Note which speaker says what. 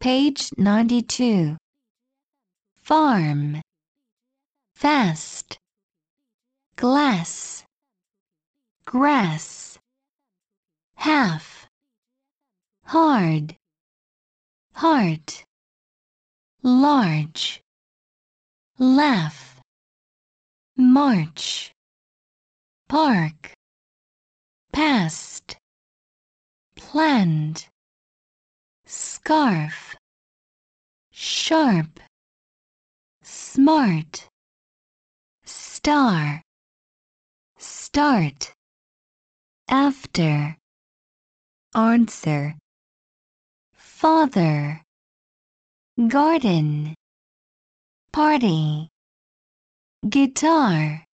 Speaker 1: Page 92. Farm. Fast. Glass. Grass. Half. Hard. Heart. Large. Laugh. March. Park. Past. Planned. Scarf. Sharp. Smart. Star. Start. After. Answer. Father. Garden. Party. Guitar.